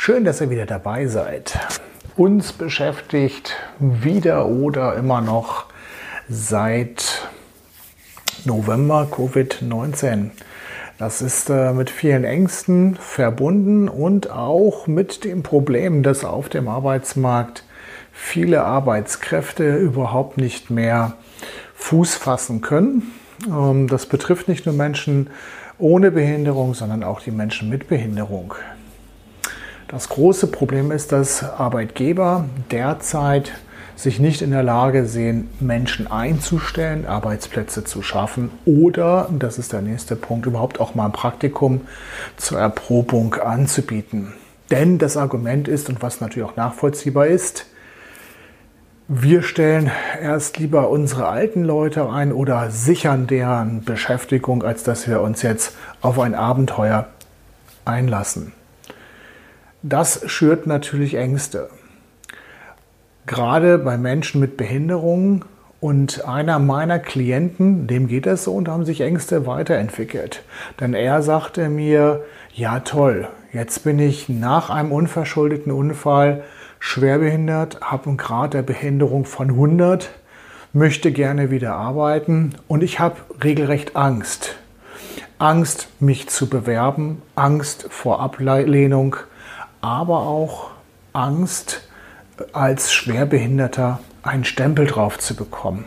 Schön, dass ihr wieder dabei seid. Uns beschäftigt wieder oder immer noch seit November Covid-19. Das ist äh, mit vielen Ängsten verbunden und auch mit dem Problem, dass auf dem Arbeitsmarkt viele Arbeitskräfte überhaupt nicht mehr Fuß fassen können. Ähm, das betrifft nicht nur Menschen ohne Behinderung, sondern auch die Menschen mit Behinderung. Das große Problem ist, dass Arbeitgeber derzeit sich nicht in der Lage sehen, Menschen einzustellen, Arbeitsplätze zu schaffen oder, das ist der nächste Punkt, überhaupt auch mal ein Praktikum zur Erprobung anzubieten. Denn das Argument ist, und was natürlich auch nachvollziehbar ist, wir stellen erst lieber unsere alten Leute ein oder sichern deren Beschäftigung, als dass wir uns jetzt auf ein Abenteuer einlassen. Das schürt natürlich Ängste. Gerade bei Menschen mit Behinderungen und einer meiner Klienten, dem geht es so und haben sich Ängste weiterentwickelt. Denn er sagte mir, ja toll, jetzt bin ich nach einem unverschuldeten Unfall schwerbehindert, habe einen Grad der Behinderung von 100, möchte gerne wieder arbeiten und ich habe regelrecht Angst. Angst, mich zu bewerben, Angst vor Ablehnung, aber auch Angst, als Schwerbehinderter einen Stempel drauf zu bekommen.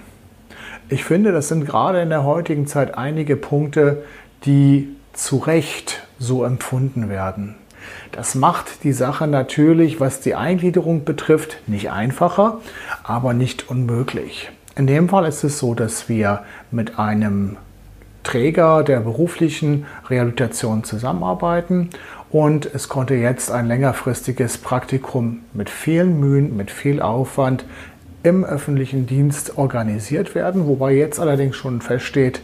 Ich finde, das sind gerade in der heutigen Zeit einige Punkte, die zu Recht so empfunden werden. Das macht die Sache natürlich, was die Eingliederung betrifft, nicht einfacher, aber nicht unmöglich. In dem Fall ist es so, dass wir mit einem Träger der beruflichen Rehabilitation zusammenarbeiten. Und es konnte jetzt ein längerfristiges Praktikum mit vielen Mühen, mit viel Aufwand im öffentlichen Dienst organisiert werden, wobei jetzt allerdings schon feststeht,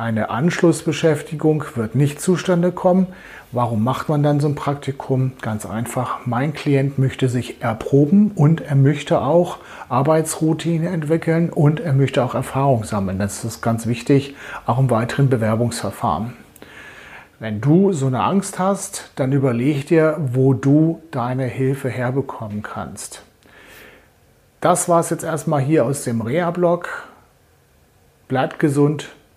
eine Anschlussbeschäftigung wird nicht zustande kommen. Warum macht man dann so ein Praktikum? Ganz einfach, mein Klient möchte sich erproben und er möchte auch Arbeitsroutine entwickeln und er möchte auch Erfahrung sammeln. Das ist ganz wichtig, auch im weiteren Bewerbungsverfahren. Wenn du so eine Angst hast, dann überleg dir, wo du deine Hilfe herbekommen kannst. Das war es jetzt erstmal hier aus dem Reha-Blog. Bleibt gesund,